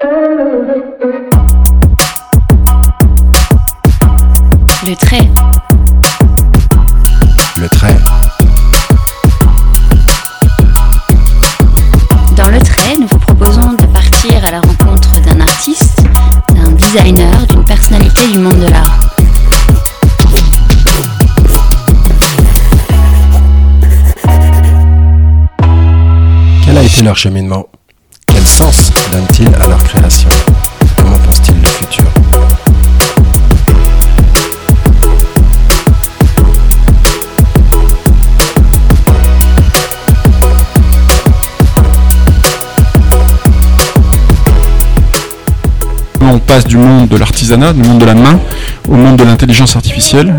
Le trait. Le trait. Dans le trait, nous vous proposons de partir à la rencontre d'un artiste, d'un designer, d'une personnalité du monde de l'art. Quel a été leur cheminement? Sens donnent-ils à leur création? Comment pensent-ils le futur? On passe du monde de l'artisanat, du monde de la main, au monde de l'intelligence artificielle.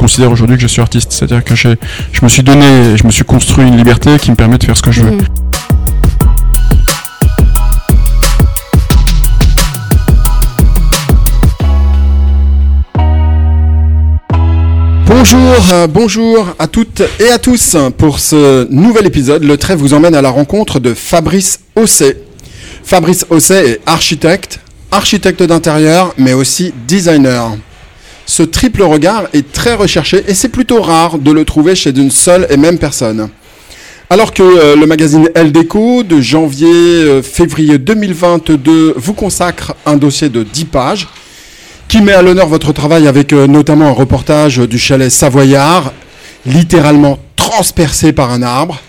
Considère aujourd'hui que je suis artiste, c'est-à-dire que j'ai- je me suis donné, je me suis construit une liberté qui me permet de faire ce que je veux. Mm. Bonjour, euh, bonjour à toutes et à tous pour ce nouvel épisode. Le trait vous emmène à la rencontre de Fabrice Osset. Fabrice Osset est architecte, architecte d'intérieur, mais aussi designer. Ce triple regard est très recherché et c'est plutôt rare de le trouver chez une seule et même personne. Alors que euh, le magazine Elle Déco de janvier-février 2022 vous consacre un dossier de 10 pages, qui met à l'honneur votre travail avec euh, notamment un reportage du chalet Savoyard, littéralement transpercé par un arbre.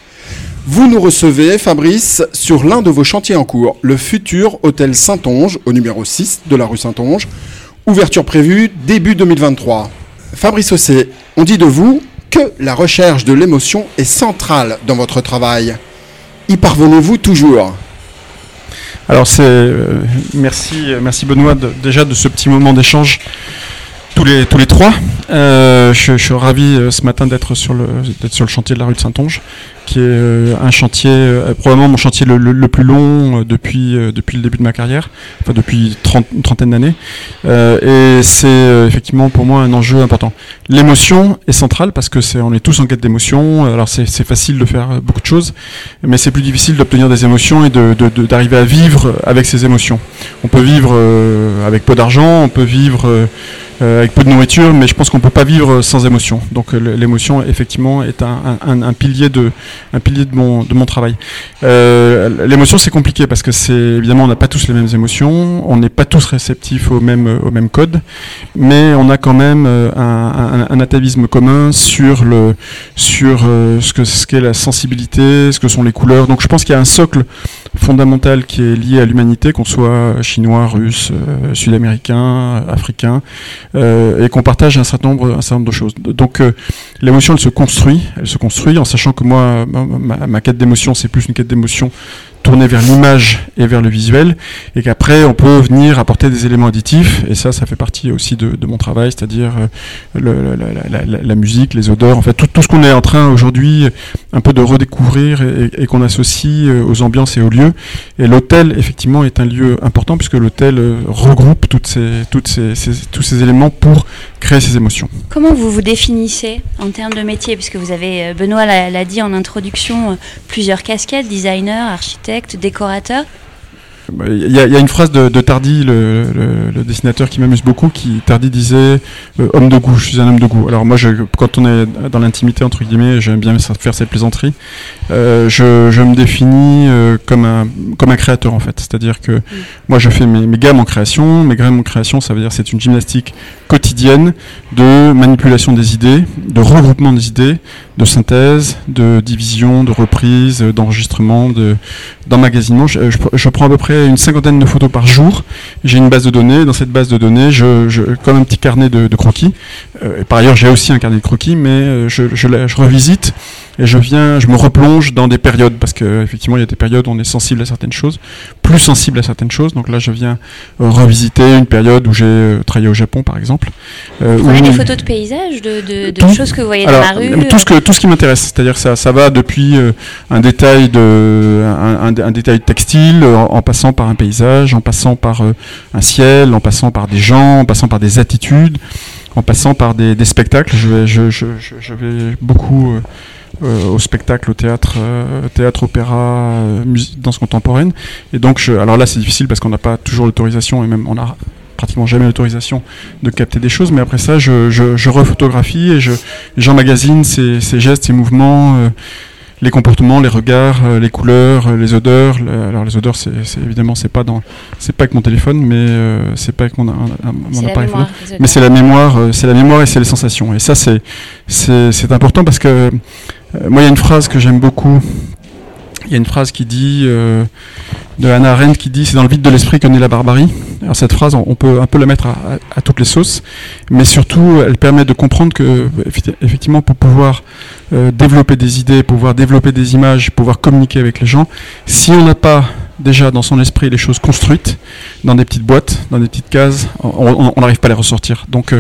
Vous nous recevez, Fabrice, sur l'un de vos chantiers en cours, le futur hôtel Saint-Onge, au numéro 6 de la rue Saint-Onge. Ouverture prévue début 2023. Fabrice Ossé, on dit de vous que la recherche de l'émotion est centrale dans votre travail. Y parvenez-vous toujours? Alors c'est euh, merci euh, merci Benoît déjà de ce petit moment d'échange tous les tous les trois. Euh, je, je suis ravi euh, ce matin d'être sur le sur le chantier de la rue de Saint-Onge, qui est euh, un chantier euh, probablement mon chantier le, le- plus long euh, depuis euh, depuis le début de ma carrière, enfin depuis 30, une trentaine d'années. Et c'est effectivement pour moi un enjeu important. L'émotion est centrale parce que c'est on est tous en quête d'émotion. Alors c'est facile de faire beaucoup de choses, mais c'est plus difficile d'obtenir des émotions et de- d'arriver à vivre avec ces émotions. On peut vivre avec peu d'argent, on peut vivre avec peu de nourriture, mais je pense qu'on peut pas vivre sans émotion. Donc euh, l'émotion effectivement est un, pilier de mon travail. Euh, l'émotion c'est compliqué parce que c'est évidemment on n'a pas tous les mêmes émotions, on n'est pas tous réceptifs au même code, mais on a quand même euh, un, atavisme commun sur euh, ce qu'est la sensibilité, ce que sont les couleurs. Donc je pense qu'il y a un socle fondamental qui est lié à l'humanité, qu'on soit chinois, russe, euh, sud-américain, africain, euh, et qu'on partage un certain nombre, un certain nombre de choses. Donc euh, l'émotion, elle se construit, elle se construit en sachant que moi, ma, ma- ma quête d'émotion, c'est plus une quête d'émotion tournée vers l'image et vers le visuel, et qu'après on peut venir apporter des éléments additifs, et ça, ça fait partie aussi de, mon travail, c'est-à-dire euh, la, musique, les odeurs, en fait tout, ce qu'on est en train aujourd'hui un peu de redécouvrir et, qu'on associe euh, aux ambiances et aux lieux. Et l'hôtel, effectivement, est un lieu important puisque l'hôtel euh, regroupe toutes ces, toutes ces, tous ces éléments pour créer ces émotions. Comment vous vous définissez en termes de métier? Puisque vous avez, euh, Benoît l'a dit en introduction, euh, plusieurs casquettes, designer, architecte, décorateur. Bah, Il y, a, une phrase de, de Tardy, le, dessinateur qui m'amuse beaucoup, qui Tardy disait euh, homme de goût, je suis un homme de goût. Alors moi, quand on est dans l'intimité entre guillemets, j'aime bien faire cette plaisanterie. Euh, je, me définis euh, comme un créateur en fait, c'est-à-dire que moi je fais mes, mes gammes en création. Mes gammes en création, ça veut dire c'est une gymnastique quotidienne de manipulation des idées, de regroupement des idées, de synthèse, de division, de reprise, d'enregistrement, de d'emmagasinement. Je, prends à peu près une cinquantaine de photos par jour. J'ai une base de données. Dans cette base de données, je, je comme un petit carnet de, de croquis. Euh, et par ailleurs, j'ai aussi un carnet de croquis, mais euh, je, je revisite et je viens, je me replonge dans des périodes parce que effectivement, il y a des périodes où on est sensible à certaines choses, plus sensible à certaines choses. Donc là, je viens euh, revisiter une période où j'ai euh, travaillé au Japon, par exemple. Euh, Vous où- des photos de paysages, de, de- de Tout. choses que vous voyez alors, dans la rue euh, tout ce que tout ce qui m'intéresse, c'est-à-dire ça ça va depuis un détail de un, un- un détail textile en, en passant par un paysage, en passant par un ciel, en passant par des gens, en passant par des attitudes. en passant par des, des spectacles. Je vais, je, je, je, je vais beaucoup euh, au spectacle, au théâtre, euh, théâtre, opéra, euh, musique, danse contemporaine. Et donc, je, alors là, c'est difficile parce qu'on n'a pas toujours l'autorisation et même on a pratiquement jamais l'autorisation de capter des choses. Mais après ça, je, je, je refotographie et je, j'emmagasine ces, ces gestes, ces mouvements. euh, les comportements, les regards, euh, les couleurs, euh, les odeurs. Alors les odeurs, c'est, évidemment c'est pas dans, c'est pas avec mon téléphone, mais euh, c'est pas avec mon, un- un- mon appareil photo. mémoire. Mais c'est la mémoire, c'est la mémoire et c'est les sensations. Et ça, c'est c'est c'est important parce que euh, moi, il y a une phrase que j'aime beaucoup. Il y a une phrase qui dit euh, de Hannah Arendt qui dit c'est dans le vide de l'esprit que naît la barbarie. Alors cette phrase, on peut un peu la mettre à, toutes les sauces, mais surtout, elle permet de comprendre que effecti- effectivement, pour pouvoir euh, développer des idées, pouvoir développer des images, pouvoir communiquer avec les gens, si on n'a pas déjà dans son esprit les choses construites dans des petites boîtes, dans des petites cases, on- n'arrive pas à les ressortir. Donc,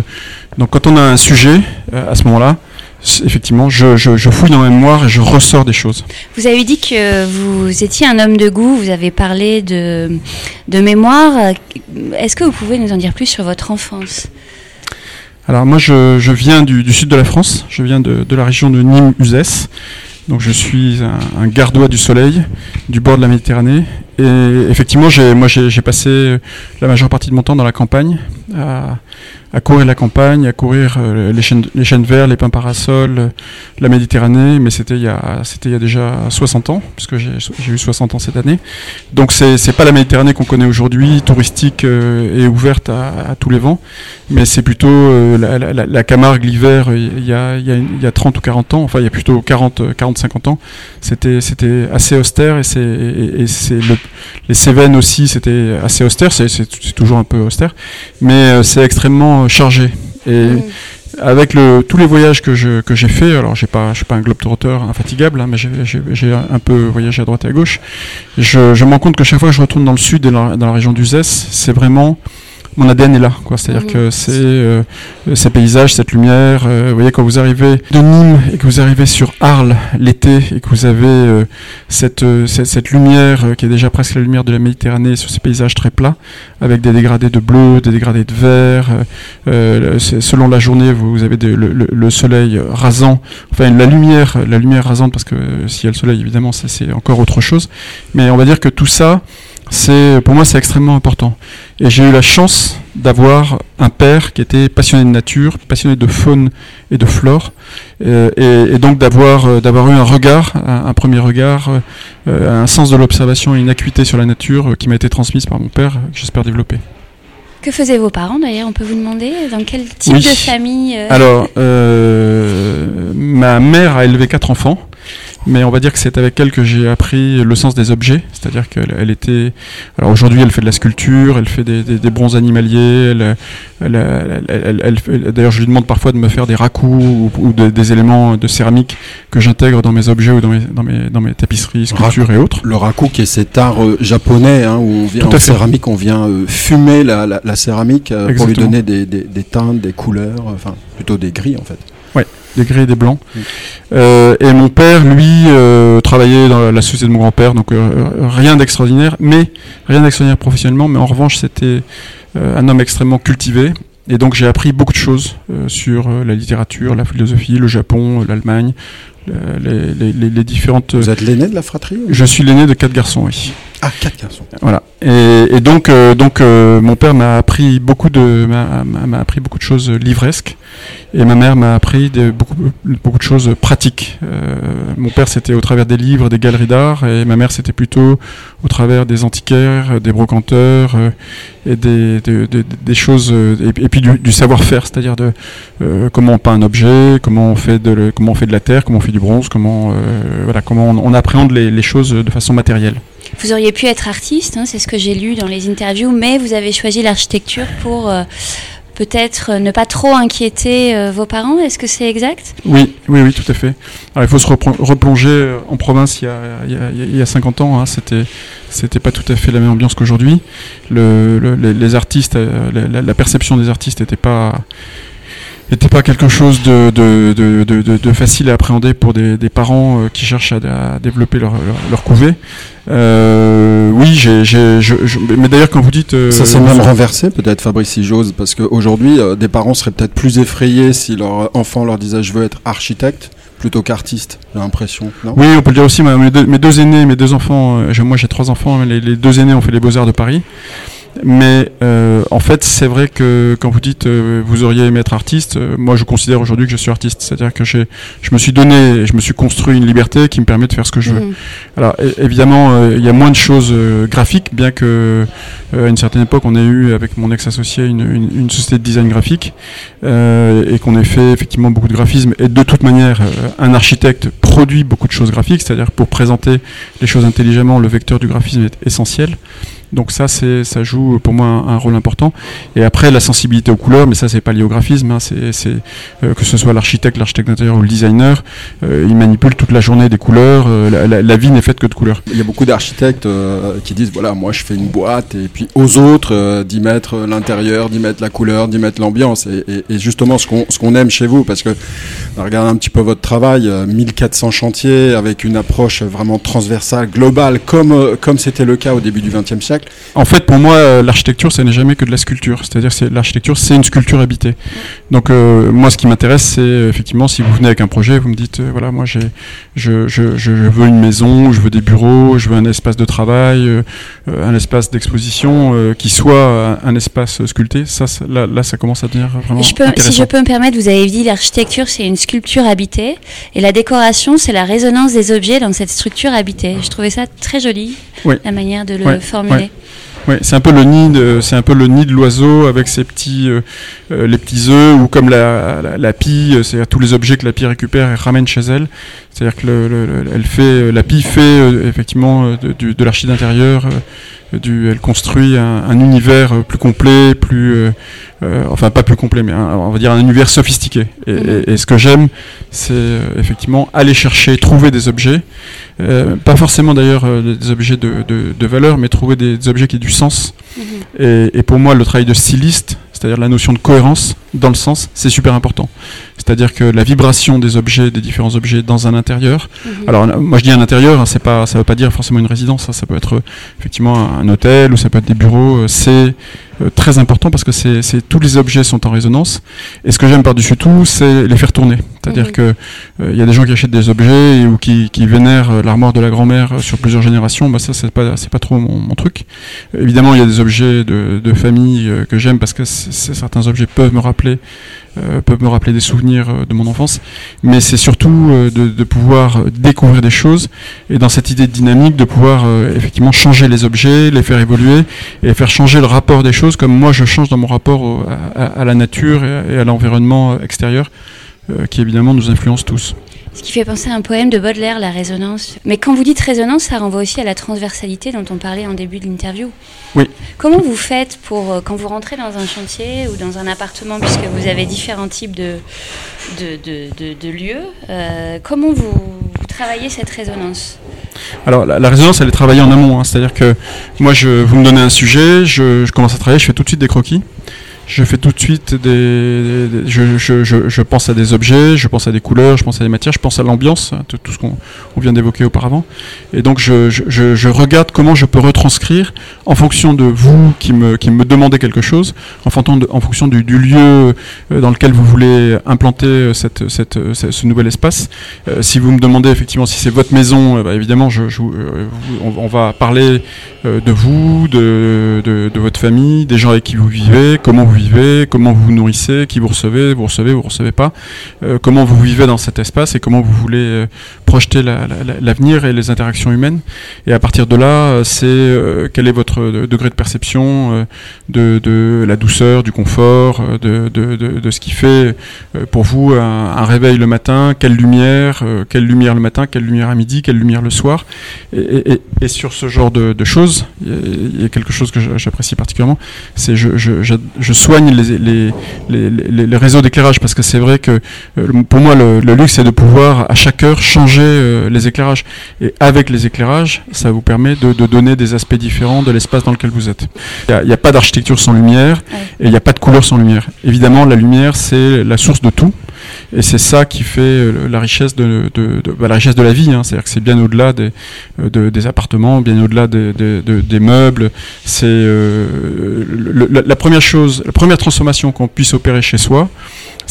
donc quand on a un sujet, à ce moment-là, effectivement, je, je, je fouille dans ma mémoire et je ressors des choses. Vous avez dit que vous étiez un homme de goût, vous avez parlé de, de mémoire. Est-ce que vous pouvez nous en dire plus sur votre enfance? Alors moi, je, je viens du, du sud de la France, je viens de, de la région de Nîmes-Uzès. Donc je suis un, un gardois du soleil, du bord de la Méditerranée. Et effectivement, moi j'ai, j'ai passé la majeure partie de mon temps dans la campagne, à, à courir la campagne, à courir euh, les, chênes, les verts, les pins parasols, euh, la Méditerranée. Mais c'était il y a, déjà 60 ans, puisque j'ai, eu 60 ans cette année. Donc c'est, c'est pas la Méditerranée qu'on connaît aujourd'hui, touristique euh, et ouverte à, tous les vents mais c'est plutôt la, Camargue l'hiver il y a, il y, a, il y a 30 ou 40 ans, enfin il y a plutôt 40, euh, 40 50 ans, c'était assez austère et les Cévennes aussi c'était assez austère, c'est c'est toujours un peu austère, mais c'est extrêmement euh, chargé et Mm. avec le, tous les voyages que je que j'ai fait, alors j'ai pas je suis pas un globe-trotteur infatigable, hein, mais j'ai j'ai- j'ai un peu voyagé à droite et à gauche. Je, je me rends compte que chaque fois que je retourne dans le sud et dans, dans la région d'Uzès, c'est vraiment mon ADN est là, quoi. C'est-à-dire Mhm. que c'est euh, ces paysages, cette lumière. euh, vous voyez, quand vous arrivez de Nîmes et que vous arrivez sur Arles l'été et que vous avez euh, cette, euh, cette cette lumière euh, qui est déjà presque la lumière de la Méditerranée sur ces paysages très plats, avec des dégradés de bleu, des dégradés de vert. selon la journée, vous avez des- le, le- le soleil rasant, enfin la lumière, la lumière rasante, parce que s'il y a le soleil, évidemment, ça, c'est encore autre chose. Mais on va dire que tout ça, c'est pour moi, c'est extrêmement important. Et j'ai eu la chance d'avoir un père qui était passionné de nature, passionné de faune et de flore, euh, et, et donc d'avoir euh, d'avoir eu un regard, un, un premier regard, euh, un sens de l'observation et une acuité sur la nature qui m'a été transmise par mon père, que j'espère développer. Que faisaient vos parents d'ailleurs On peut vous demander dans quel type Oui. de famille euh, Alors, ma mère a élevé quatre enfants, mais on va dire que c'est avec elle que j'ai appris le sens des objets, c'est-à-dire qu'elle elle était. Alors aujourd'hui, elle fait de la sculpture, elle fait des, des, des bronzes animaliers, elle, elle, d'ailleurs, je lui demande parfois de me faire des racous ou, ou de- des éléments de céramique que j'intègre dans mes objets ou dans mes, dans mes, dans mes tapisseries, sculptures et autres. Le raku qui est cet art euh, japonais hein, où on vient en fait. céramique, on vient euh, fumer la, la, la céramique euh, pour lui donner des, des, des teintes, des couleurs, enfin plutôt des gris en fait. Des gris et des blancs. Euh, et mon père, lui, euh, travaillait dans la société de mon grand-père, donc euh, rien d'extraordinaire, mais rien d'extraordinaire professionnellement, mais en revanche, c'était un homme extrêmement cultivé. Et donc j'ai appris beaucoup de choses sur la littérature, la philosophie, le Japon, l'Allemagne, les, les- différentes. Vous êtes l'aîné de la fratrie Je suis l'aîné de quatre garçons, oui. Ah, quatre garçons. Voilà. Et, donc, euh, donc euh, mon père m'a appris beaucoup de m'a appris beaucoup de choses livresques et ma mère m'a appris de, beaucoup beaucoup de choses pratiques. Euh, mon père c'était au travers des livres, des galeries d'art et ma mère c'était plutôt au travers des antiquaires, des brocanteurs euh, et des, des, choses euh, et, puis du, savoir-faire, c'est-à-dire de euh, comment on peint un objet, comment on fait de le- comment on fait de la terre, comment on fait du bronze, comment euh, voilà comment on, appréhende les choses de façon matérielle. Vous auriez pu être artiste, hein, c'est ce que j'ai lu dans les interviews, mais vous avez choisi l'architecture pour euh, peut-être euh, ne pas trop inquiéter euh, vos parents. Est-ce que c'est exact? Oui, oui, oui, tout à fait. Alors, il faut se replonger en province il y a, il y a, il y a 50 ans. Hein, c'était, c'était pas tout à fait la même ambiance qu'aujourd'hui. Le, le- les, artistes, la perception des artistes n'était pas n'était pas quelque chose de, de, de, de, facile à appréhender pour des, des parents qui cherchent à, développer leur, leur, couvée. oui, j'ai, mais d'ailleurs quand vous dites... ça s'est même renversé peut-être Fabrice si j'ose, parce qu'aujourd'hui des parents seraient peut-être plus effrayés si leur enfant leur disait je veux être architecte plutôt qu'artiste, j'ai l'impression. Oui, on peut le dire aussi. Mes deux, mes deux aînés, mes deux enfants, euh, moi j'ai trois enfants, les, les, deux aînés ont fait les beaux-arts de Paris. Mais euh, en fait, c'est vrai que quand vous dites euh, vous auriez aimé être artiste, euh, moi je considère aujourd'hui que je suis artiste. C'est-à-dire que je me suis donné, je me suis construit une liberté qui me permet de faire ce que je veux. Mhm. Alors évidemment, il y a moins de choses graphiques, bien que à une certaine époque, on a eu avec mon ex-associé une, une, une, société de design graphique et qu'on ait fait effectivement beaucoup de graphisme. Et de toute manière, un architecte produit beaucoup de choses graphiques, c'est-à-dire pour présenter les choses intelligemment, le vecteur du graphisme est essentiel. Donc ça, c'est, ça joue pour moi un, rôle important. Et après, la sensibilité aux couleurs, mais ça, c'est pas lié. Hein, c'est, c'est euh, que ce soit l'architecte, l'architecte d'intérieur ou le designer, euh, il manipule toute la journée des couleurs. Euh, la, vie n'est faite que de couleurs. Il y a beaucoup d'architectes qui disent voilà, moi, je fais une boîte, et puis aux autres d'y mettre l'intérieur, d'y mettre la couleur, d'y mettre l'ambiance. Et, justement, ce qu'on, ce qu'on aime chez vous, parce que regardez un petit peu votre travail, 1400 chantiers avec une approche vraiment transversale, globale, comme comme c'était le cas au début du XXe siècle. En fait, pour moi, euh, l'architecture, ça n'est jamais que de la sculpture. C'est-à-dire, c'est l'architecture, c'est une sculpture habitée. Donc, euh, moi, ce qui m'intéresse, c'est euh, effectivement, si vous venez avec un projet, vous me dites, voilà, moi, j'ai, je, je, je, veux une maison, je veux des bureaux, je veux un espace de travail, un espace d'exposition qui soit un, espace sculpté. Ça, là, là, ça commence à devenir vraiment je peux, Si je peux me permettre, vous avez dit l'architecture, c'est une sculpture habitée, et la décoration, c'est la résonance des objets dans cette structure habitée. Je trouvais ça très joli, la manière de le formuler. Oui, c'est un peu le nid, c'est un peu le nid de l'oiseau avec ses petits, euh, euh, les petits œufs ou comme la, la, pie, euh, c'est-à-dire tous les objets que la pie récupère et ramène chez elle. C'est-à-dire que le, elle fait, la pie fait effectivement de, de l'archi d'intérieur, du, elle construit un, un, univers plus complet, plus, enfin pas plus complet, mais on va dire un univers sophistiqué. Et, mhm. et ce que j'aime, c'est effectivement aller chercher, trouver des objets euh, pas forcément d'ailleurs euh, des objets de, de, de, valeur, mais trouver des, objets qui aient du sens. Mhm. Et, et, pour moi, le travail de styliste, c'est-à-dire la notion de cohérence dans le sens, c'est super important. C'est-à-dire que la vibration des objets, des différents objets dans un intérieur. Mhm. Alors moi je dis un intérieur, hein, c'est pas, ça veut pas dire forcément une résidence, ça, ça peut être effectivement un hôtel ou ça peut être des bureaux. Euh, c'est euh, très important parce que c'est, tous les objets sont en résonance. Et ce que j'aime par-dessus tout, c'est les faire tourner. C'est-à-dire mhm. que il euh, y a des gens qui achètent des objets ou qui, qui vénèrent l'armoire de la grand-mère sur plusieurs générations. Bah ça c'est pas c'est pas trop mon, truc. Évidemment il y a des objets de, de famille que j'aime parce que certains objets peuvent me rappeler euh, peuvent me rappeler des souvenirs euh, de mon enfance, mais c'est surtout euh, de, de, pouvoir découvrir des choses et dans cette idée de dynamique de pouvoir effectivement changer les objets, les faire évoluer et faire changer le rapport des choses comme moi je change dans mon rapport à, à, la nature et à, l'environnement extérieur qui évidemment nous influence tous. Ce qui fait penser à un poème de Baudelaire, La résonance. Mais quand vous dites résonance, ça renvoie aussi à la transversalité dont on parlait en début de l'interview. Oui. Comment vous faites pour, euh, quand vous rentrez dans un chantier ou dans un appartement, puisque vous avez différents types de, de, de, lieux, euh, comment vous, travaillez cette résonance? Alors la, résonance, elle est travaillée en amont, hein. c'est-à-dire que moi, je, vous me donnez un sujet, je, je commence à travailler, je fais tout de suite des croquis je fais tout de suite des, je, pense à des objets, je pense à des couleurs, je pense à des matières, je pense à l'ambiance, tout, tout ce qu'on on vient d'évoquer auparavant. Et donc je, regarde comment je peux retranscrire en fonction de vous qui me, qui me demandez quelque chose, en fonction, en fonction du, lieu euh, dans lequel vous voulez implanter euh, cette, cette, ce nouvel espace. Euh, si vous me demandez effectivement si c'est votre maison, bah, évidemment on, va parler de vous, de, de, de votre famille, des gens avec qui vous vivez, comment vous vivez, comment vous vous nourrissez, qui vous recevez, vous recevez, vous recevez pas, euh, comment vous vivez dans cet espace et comment vous voulez euh, projeter l'avenir et les interactions humaines. Et à partir de là, euh, c'est quel est votre degré de perception de, la douceur, du confort, de, ce qui fait pour vous un, réveil le matin, quelle lumière, quelle lumière le matin, quelle lumière à midi, quelle lumière le soir. Et, et, sur ce genre de, choses, il y, a quelque chose que j'apprécie particulièrement, c'est je, je, je, je soigne les, les, réseaux d'éclairage parce que c'est vrai que pour moi le, luxe c'est de pouvoir à chaque heure changer les éclairages et avec les éclairages ça vous permet de, donner des aspects différents de l'espace dans lequel vous êtes. Il n'y a, pas d'architecture sans lumière et il n'y a pas de couleur sans lumière. Évidemment la lumière c'est la source de tout. Et c'est ça qui fait euh, la richesse de, bah, la richesse de la vie. Hein. C'est-à-dire que c'est bien au-delà des, euh, appartements, bien au-delà des, meubles. C'est euh, la, première chose, la première transformation qu'on puisse opérer chez soi,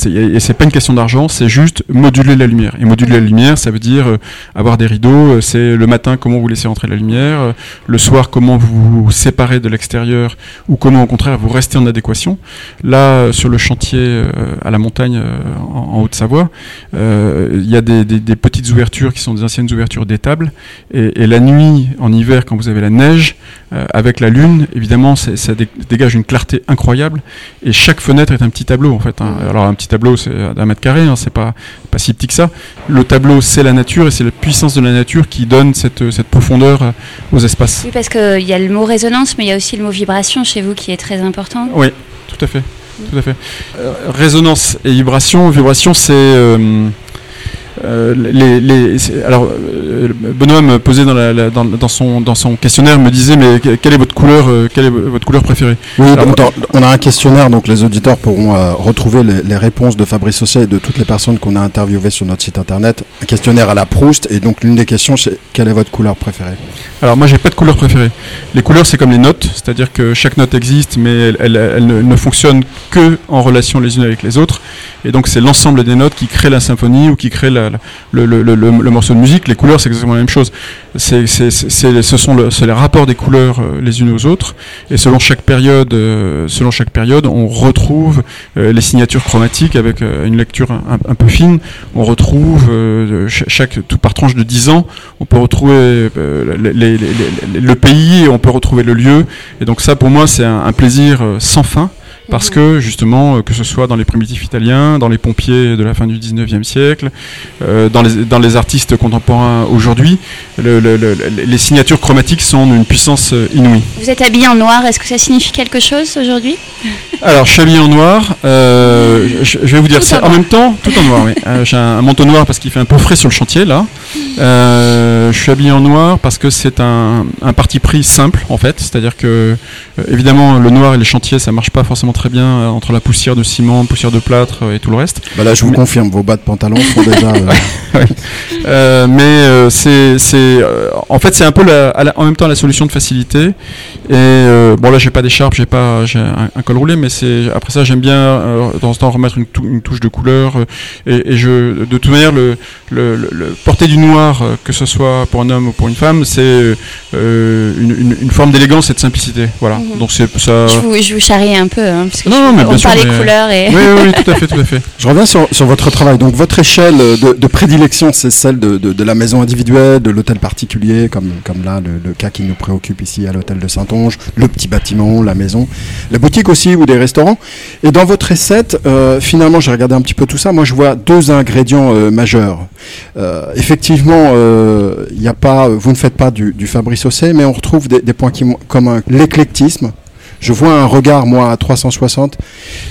et c'est pas une question d'argent, c'est juste moduler la lumière. Et moduler la lumière, ça veut dire avoir des rideaux. C'est le matin comment vous laissez entrer la lumière, le soir comment vous vous séparez de l'extérieur, ou comment au contraire vous restez en adéquation. Là, sur le chantier à la montagne en, Haute-Savoie, il y a des, petites ouvertures qui sont des anciennes ouvertures d'étables. Et, et, la nuit, en hiver, quand vous avez la neige, avec la lune, évidemment, ça dégage une clarté incroyable. Et chaque fenêtre est un petit tableau en fait. Hein. Alors un petit tableau, c'est d'un mètre carré, hein, c'est pas, pas si petit que ça. Le tableau, c'est la nature et c'est la puissance de la nature qui donne cette, cette profondeur euh, aux espaces. Oui, parce qu'il y a le mot résonance, mais il y a aussi le mot vibration chez vous qui est très important. Oui, tout à fait. Tout à fait. Euh, résonance et vibration. Vibration, c'est. Euh, euh, les, les, alors, euh, Benoît me posait dans, la, dans, dans, son, dans son questionnaire, me disait mais quelle est votre couleur, euh, quelle est votre couleur préférée Oui, on a un questionnaire, donc les auditeurs pourront retrouver les, réponses de Fabrice Osset et de toutes les personnes qu'on a interviewées sur notre site internet. Un questionnaire à la Proust, et donc l'une des questions c'est quelle est votre couleur préférée Alors moi j'ai pas de couleur préférée. Les couleurs c'est comme les notes, c'est-à-dire que chaque note existe, mais elle, elle, ne, ne fonctionne que en relation les unes avec les autres, et donc c'est l'ensemble des notes qui crée la symphonie ou qui crée la le, morceau de musique, les couleurs, c'est exactement la même chose. Ce sont les rapports des couleurs euh, les unes aux autres, et selon chaque période, euh, selon chaque période, on retrouve euh, les signatures chromatiques avec une lecture un, peu fine. On retrouve chaque, tout par tranche de 10 ans, on peut retrouver le pays, et on peut retrouver le lieu, et donc ça, pour moi, c'est un plaisir sans fin parce que justement, euh, que ce soit dans les primitifs italiens, dans les pompiers de la fin du 19e siècle, euh, dans, les, dans les artistes contemporains aujourd'hui, les signatures chromatiques sont d'une puissance euh, inouïe. Vous êtes habillé en noir, est-ce que ça signifie quelque chose aujourd'hui? Alors, je suis habillé en noir, je, vais vous dire, c'est en, même temps, tout en noir, oui. J'ai un, manteau noir parce qu'il fait un peu frais sur le chantier, là. je suis habillé en noir parce que c'est un, un, parti pris simple, en fait, c'est-à-dire que, évidemment, le noir et les chantiers, ça marche pas forcément très bien euh, entre la poussière de ciment, poussière de plâtre euh, et tout le reste. Bah là, je vous confirme, vos bas de pantalon sont déjà. Euh, mais c'est, c'est, en fait, c'est un peu la, en même temps la solution de facilité. Et bon, là, j'ai pas d'écharpe, j'ai pas, j'ai un, col roulé, mais c'est après ça, j'aime bien dans ce temps remettre une, une touche de couleur. Et, et, je, de toute manière, le, le, le, porter du noir, que ce soit pour un homme ou pour une femme, c'est une, une, forme d'élégance et de simplicité. Voilà. Mhm. Donc c'est ça. Je vous, je vous charrie un peu. Hein, parce que non, bien on sûr, parle des couleurs et. Oui, oui, tout à fait, tout à fait. Je reviens sur, sur votre travail. Donc, votre échelle de, de prédilection, c'est celle de, de, de, la maison individuelle, de l'hôtel particulier, comme, comme là, le, le, cas qui nous préoccupe ici à l'hôtel de Saint-Onge, le petit bâtiment, la maison, la boutique aussi ou des restaurants. Et dans votre recette, euh, finalement, j'ai regardé un petit peu tout ça. Moi, je vois deux ingrédients euh, majeurs. Euh, effectivement, euh, il a pas, vous ne faites pas du, du Fabrice Osset, mais on retrouve des, des points qui, communs. L'éclectisme, je vois un regard, moi, à 360,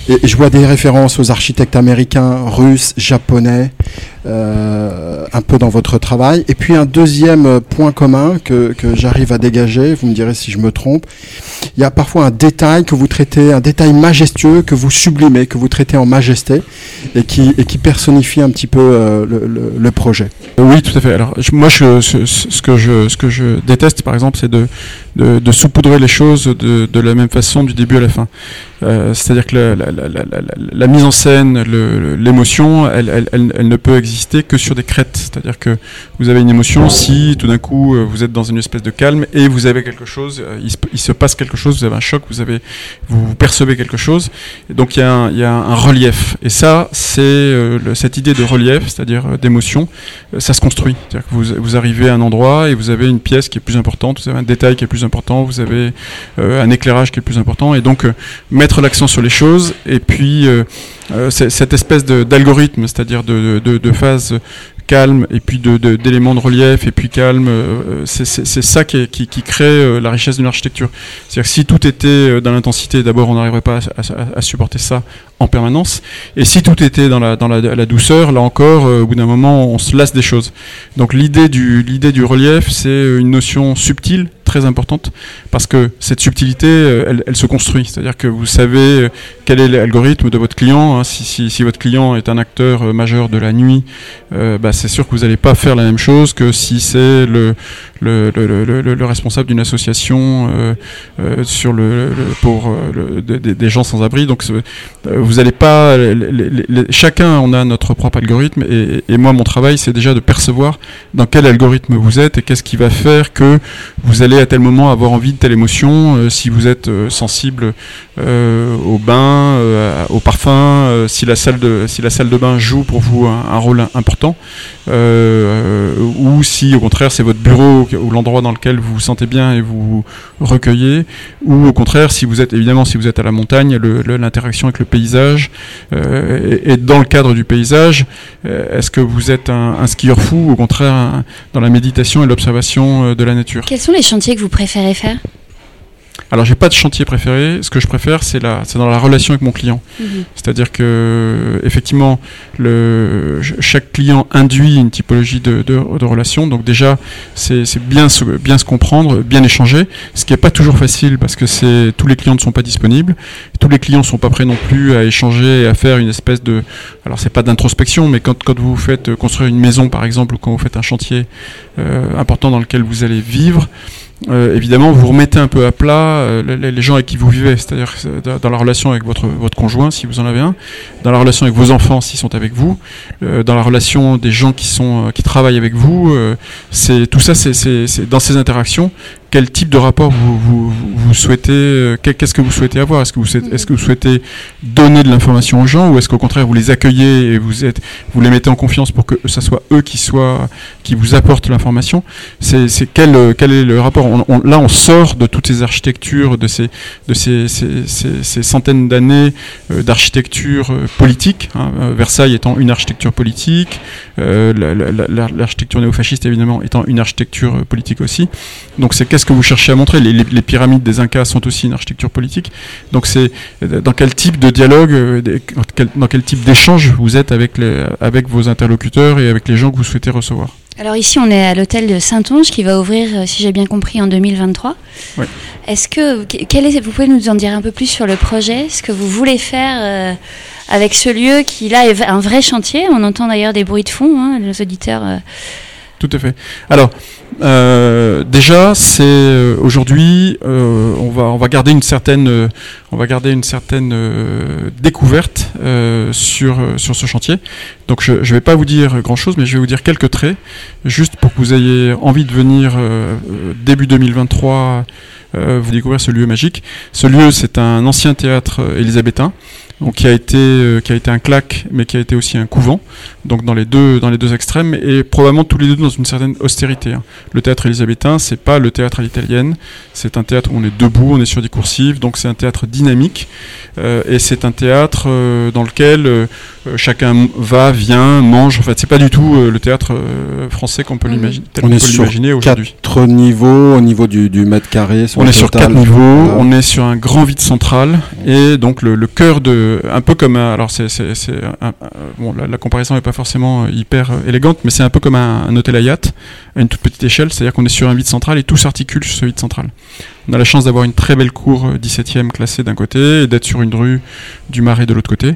et je vois des références aux architectes américains, russes, japonais, euh, un peu dans votre travail. Et puis un deuxième point commun que, j'arrive à dégager, vous me direz si je me trompe, il y a parfois un détail que vous traitez, un détail majestueux que vous sublimez, que vous traitez en majesté, et qui, personnifie un petit peu euh, le, projet. Oui, tout à fait. Alors moi, ce, que je, déteste, par exemple, c'est de, de, saupoudrer les choses de, la même façon du début à la fin. Euh, C'est-à-dire que la, mise en scène, l'émotion, elle, ne peut exister que sur des crêtes. C'est-à-dire que vous avez une émotion si tout d'un coup euh, vous êtes dans une espèce de calme et vous avez quelque chose, euh, il se, passe quelque chose, vous avez un choc, vous, avez, vous, percevez quelque chose. Donc il y, a un, il y a un relief. Et ça, c'est euh, cette idée de relief, c'est-à-dire d'émotion, ça se construit. C'est-à-dire que vous, vous arrivez à un endroit et vous avez une pièce qui est plus importante, vous avez un détail qui est plus important, vous avez un éclairage qui est plus important, et donc mettre l'accent sur les choses, et puis cette espèce d'algorithme, c'est-à-dire de, de, de, phase calme et puis d'éléments de, relief et puis calme. Euh, c'est ça qui, qui, qui, crée euh, la richesse d'une architecture. C'est-à-dire que si tout était euh, dans l'intensité, d'abord on n'arriverait pas à, supporter ça en permanence. Et si tout était dans la, dans la, la douceur, là encore, au bout d'un moment, on se lasse des choses. Donc l'idée du, l'idée du relief, c'est une notion subtile très importante parce que cette subtilité, euh, elle, se construit. C'est-à-dire que vous savez euh, quel est l'algorithme de votre client. Hein. Si, si, votre client est un acteur euh, majeur de la nuit, bah, c'est sûr que vous n'allez pas faire la même chose que si c'est le, le, le, le, responsable d'une association sur le, pour des gens sans abri. Donc vous n'allez pas. chacun, on a notre propre algorithme et moi, mon travail, c'est déjà de percevoir dans quel algorithme vous êtes et qu'est-ce qui va faire que vous allez à tel moment avoir envie de telle émotion, euh, si vous êtes euh, sensible euh, au bain, au parfum, si la salle de si la salle de bain joue pour vous un, rôle important, ou si au contraire c'est votre bureau ou l'endroit dans lequel vous vous sentez bien et vous recueillez, ou au contraire si vous êtes évidemment si vous êtes à la montagne, l'interaction avec le paysage et, dans le cadre du paysage, est-ce que vous êtes un skieur fou ou au contraire dans la méditation et l'observation de la nature? Quels sont les chantiers que vous préférez faire alors j'ai pas de chantier préféré. Ce que je préfère, c'est la, c'est dans la relation avec mon client. Mhm. C'est-à-dire que effectivement, le, chaque client induit une typologie de, de, de relation. Donc déjà, c'est, bien se, bien se comprendre, bien échanger. Ce qui est pas toujours facile parce que c'est tous les clients ne sont pas disponibles. Tous les clients sont pas prêts non plus à échanger et à faire une espèce de, alors c'est pas d'introspection, mais quand quand vous faites construire une maison par exemple ou quand vous faites un chantier euh, important dans lequel vous allez vivre. Euh, évidemment, vous remettez un peu à plat euh, les, gens avec qui vous vivez, c'est-à-dire dans la relation avec votre, votre conjoint, si vous en avez un, dans la relation avec vos enfants, s'ils sont avec vous, euh, dans la relation des gens qui, sont, qui travaillent avec vous. c'est tout ça, c'est dans ces interactions quel type de rapport vous, vous, vous souhaitez, euh, qu'est-ce que vous souhaitez avoir? Est-ce que vous, est-ce que vous souhaitez donner de l'information aux gens ou est-ce qu'au contraire vous les accueillez et vous êtes, vous les mettez en confiance pour que ce soit eux qui soient, qui vous apportent l'information? C'est, c'est quel, euh, quel est le rapport? Là, on sort de toutes ces architectures, de ces, de ces, ces, ces, centaines d'années euh, d'architecture politique. Hein, Versailles étant une architecture politique, l'architecture néofasciste évidemment étant une architecture politique aussi. Donc c'est ce que vous cherchez à montrer les, pyramides des Incas sont aussi une architecture politique. Donc c'est dans quel type de dialogue, euh, dans quel type d'échange vous êtes avec, les, avec vos interlocuteurs et avec les gens que vous souhaitez recevoir? Alors ici, on est à l'hôtel de Saint-Onge qui va ouvrir, euh, si j'ai bien compris, en 2023. Oui. Est-ce que quel est, vous pouvez nous en dire un peu plus sur le projet, ce que vous voulez faire euh, avec ce lieu qui là est un vrai chantier. On entend d'ailleurs des bruits de fond, hein, nos auditeurs. Tout à fait. Alors, euh, déjà, c'est euh, aujourd'hui, euh, on va on va garder une certaine on va garder une certaine découverte sur sur ce chantier. Donc je ne vais pas vous dire grand chose, mais je vais vous dire quelques traits, juste pour que vous ayez envie de venir début 2023 vous découvrir ce lieu magique. Ce lieu, c'est un ancien théâtre élisabétain donc qui a été euh, qui a été un claque, mais qui a été aussi un couvent, donc dans les deux dans les deux extrêmes, et probablement tous les deux dans une certaine austérité. Hein. Le théâtre élisabétain, c'est pas le théâtre à l'italienne, c'est un théâtre où on est debout, on est sur des coursives, donc c'est un théâtre dynamique, euh, et c'est un théâtre euh, dans lequel euh, chacun va, vient, mange. En fait, c'est pas du tout le théâtre français qu'on peut l'imaginer. On, est sur quatre niveaux au niveau du, du mètre carré. on est sur quatre niveaux. On est sur un grand vide central et donc le, le cœur de, un peu comme alors c'est, bon, la, comparaison n'est pas forcément hyper élégante, mais c'est un peu comme un, hôtel à à une toute petite échelle, c'est-à-dire qu'on est sur un vide central et tout s'articule sur ce vide central. On a la chance d'avoir une très belle cour 17e euh, classée d'un côté et d'être sur une rue du Marais de l'autre côté.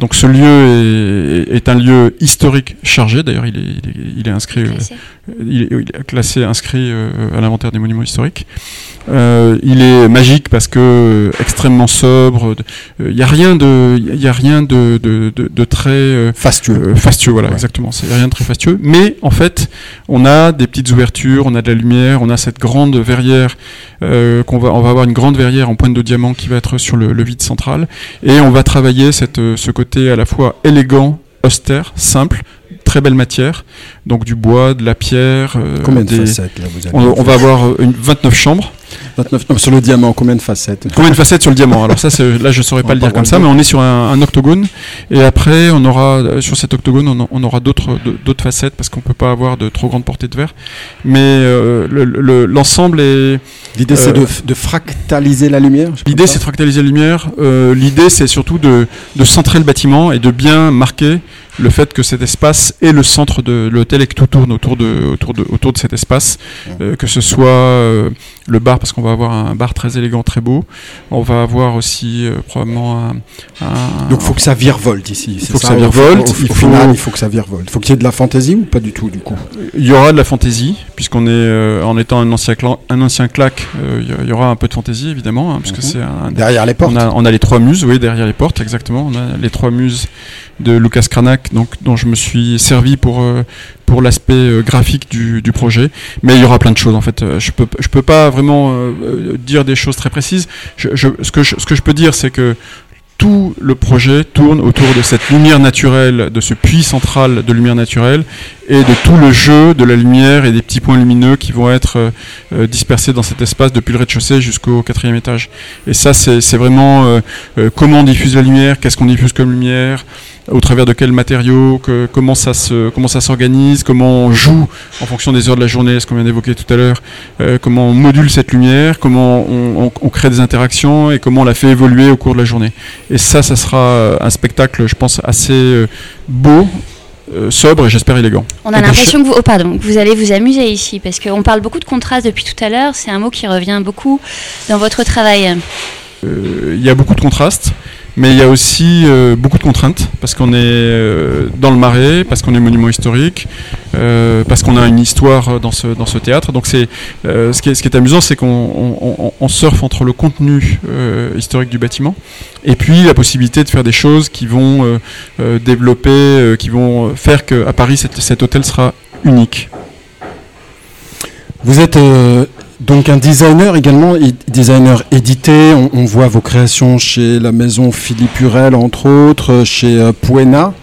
Donc ce lieu est, un lieu historique chargé, d'ailleurs il est, il est, inscrit, classé. Euh, il, est, classé, inscrit euh, à l'inventaire des monuments historiques. il est magique parce que extrêmement sobre. Il n'y a rien de, il a rien de, de, de, très fastueux. fastueux, voilà, exactement. C'est rien de très fastueux. Mais en fait, on a des petites ouvertures, on a de la lumière, on a cette grande verrière euh, qu'on va, on va avoir une grande verrière en pointe de diamant qui va être sur le, vide central, et on va travailler cette, euh, ce côté à la fois élégant, austère, simple, très belle matière, donc du bois, de la pierre. Euh, Combien de facettes là, vous avez on, va avoir une 29 chambres. 29, sur le diamant, combien de facettes? Combien de facettes sur le diamant? Alors ça, là, je saurais pas le dire comme ça, mais on est sur un, octogone, et après, on aura euh, sur cet octogone, on, aura d'autres d'autres facettes parce qu'on peut pas avoir de trop grande portée de verre, mais euh, l'ensemble est. L'idée, c'est de, de, fractaliser la lumière. L'idée, c'est de fractaliser la lumière. L'idée, c'est surtout de, de centrer le bâtiment et de bien marquer le fait que cet espace est le centre de l'hôtel et que tout tourne autour de, autour de, autour de cet espace, euh, que ce soit euh, le bar, parce qu'on va avoir un bar très élégant, très beau, on va avoir aussi euh, probablement un, Donc il faut que ça virevolte ici, il faut que ça virevolte, il, faut, il faut que ça virevolte. Il faut qu'il y ait de la fantaisie ou pas du tout du coup? Il y aura de la fantaisie, puisqu'on est, en étant un ancien, un ancien claque, il y aura un peu de fantaisie évidemment, hein, puisque mhm. c'est Derrière les portes on a, on a les trois muses, oui, derrière les portes, exactement, on a les trois muses de Lucas Cranach, donc, dont je me suis servi pour, euh, pour l'aspect euh, graphique du, du, projet. Mais il y aura plein de choses en fait. Euh, je peux, je peux pas vraiment dire des choses très précises. Ce, que je, ce que je peux dire, c'est que tout le projet tourne autour de cette lumière naturelle, de ce puits central de lumière naturelle, et de tout le jeu de la lumière et des petits points lumineux qui vont être dispersés dans cet espace depuis le rez-de-chaussée jusqu'au quatrième étage. Et ça, c'est vraiment comment on diffuse la lumière, qu'est-ce qu'on diffuse comme lumière, au travers de quels matériaux, que, comment ça se, comment ça s'organise, comment on joue en fonction des heures de la journée, ce qu'on vient d'évoquer tout à l'heure, euh, comment on module cette lumière, comment on, crée des interactions et comment on la fait évoluer au cours de la journée. Et ça, ça sera euh, un spectacle, je pense, assez euh, beau. sobre et j'espère élégant. On a l'impression que vous, oh, pardon, que vous allez vous amuser ici parce qu'on parle beaucoup de contraste depuis tout à l'heure. C'est un mot qui revient beaucoup dans votre travail. Il y a beaucoup de contrastes. Mais il y a aussi euh, beaucoup de contraintes parce qu'on est euh, dans le marais, parce qu'on est monument historique, euh, parce qu'on a une histoire dans ce, dans ce théâtre. Donc c'est ce, qui est, ce qui est amusant, c'est qu'on on, surfe entre le contenu historique du bâtiment et puis la possibilité de faire des choses qui vont développer, qui vont faire qu'à Paris cet, cet hôtel sera unique. Vous êtes donc un designer également, designer édité, on, voit vos créations chez la maison Philippe Hurel entre autres, chez euh, Puena.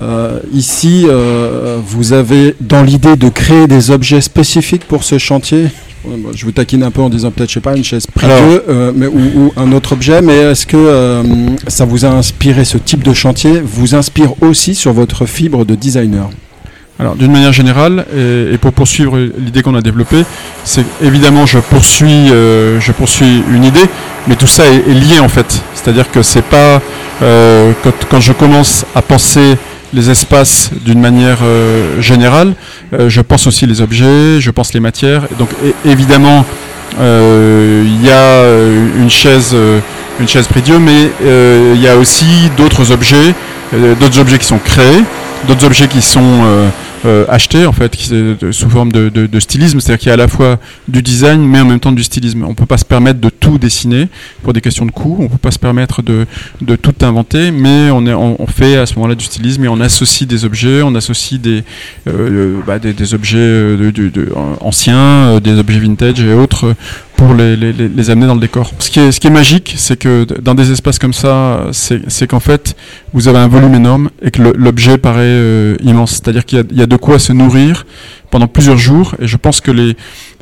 Euh, ici, euh, vous avez dans l'idée de créer des objets spécifiques pour ce chantier. Je vous taquine un peu en disant peut-être, je sais pas, une chaise privée mais, ou, un autre objet, mais est-ce que ça vous a inspiré ce type de chantier Vous inspire aussi sur votre fibre de designer? Alors, d'une manière générale, et, pour poursuivre l'idée qu'on a développée, c'est évidemment je poursuis, euh, je poursuis une idée, mais tout ça est, lié en fait. C'est-à-dire que c'est pas euh, quand, je commence à penser les espaces d'une manière euh, générale, je pense aussi les objets, je pense les matières. Donc évidemment, il y a une chaise, une chaise Dieu, mais il y a aussi d'autres objets, d'autres objets qui sont créés, d'autres objets qui sont euh, acheter en fait sous forme de, de, stylisme, c'est-à-dire qu'il y a à la fois du design mais en même temps du stylisme. On peut pas se permettre de tout dessiner pour des questions de coût, on peut pas se permettre de, de tout inventer, mais on, est, on, fait à ce moment-là du stylisme et on associe des objets, on associe des, euh, bah, des, des, objets de, de, anciens, euh, des objets vintage et autres pour les, les, les, amener dans le décor. Ce qui est, ce qui est magique, c'est que dans des espaces comme ça, c'est qu'en fait, vous avez un volume énorme et que l'objet paraît euh, immense. C'est-à-dire qu'il y, y, a de quoi se nourrir pendant plusieurs jours. Et je pense que les,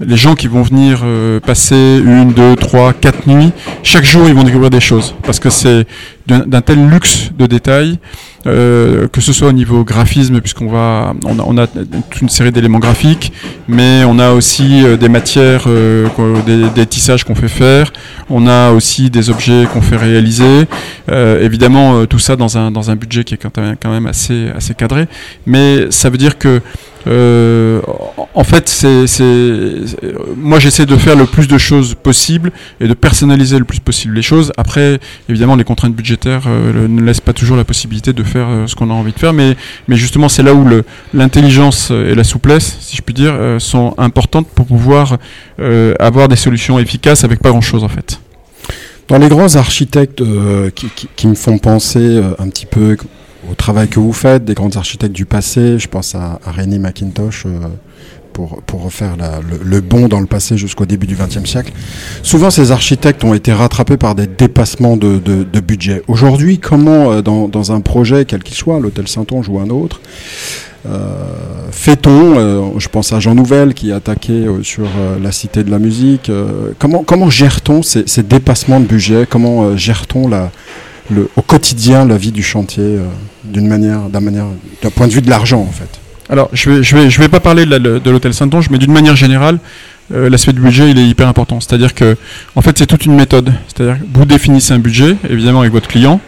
les gens qui vont venir euh, passer une, deux, trois, quatre nuits, chaque jour, ils vont découvrir des choses. Parce que c'est d'un tel luxe de détails, euh, que ce soit au niveau graphisme, puisqu'on va, on a, toute une série d'éléments graphiques, mais on a aussi euh, des matières, des, des, tissages qu'on fait faire, on a aussi des objets qu'on fait réaliser. évidemment, tout ça dans un, dans un budget qui est quand même, quand même assez, assez cadré, mais ça veut dire que euh, en fait, c'est, moi j'essaie de faire le plus de choses possible et de personnaliser le plus possible les choses. Après, évidemment, les contraintes budgétaires euh, ne laissent pas toujours la possibilité de faire euh, ce qu'on a envie de faire, mais, mais justement, c'est là où l'intelligence et la souplesse, si je puis dire, sont importantes pour pouvoir avoir des solutions efficaces avec pas grand-chose en fait. Dans les grands architectes qui, me font penser un petit peu au travail que vous faites, des grands architectes du passé. Je pense à, à René McIntosh. Euh, pour, pour, refaire le, le, bond dans le passé jusqu'au début du XXe siècle. Souvent, ces architectes ont été rattrapés par des dépassements de, budget. Aujourd'hui, comment, euh, dans, dans, un projet, quel qu'il soit, l'Hôtel Saint-Onge ou un autre, fait-on Je pense à Jean Nouvel qui a attaqué sur la Cité de la musique. comment comment gère-t-on ces, ces, dépassements de budget? Comment gère-t-on la le, au quotidien la vie du chantier d'une manière, d'un point de vue de l'argent en fait alors, je vais, je vais, je vais pas parler de l'hôtel Saint-Onge, mais d'une manière générale, euh, l'aspect du budget, il est hyper important. C'est-à-dire que, en fait, c'est toute une méthode. C'est-à-dire vous définissez un budget, évidemment, avec votre client.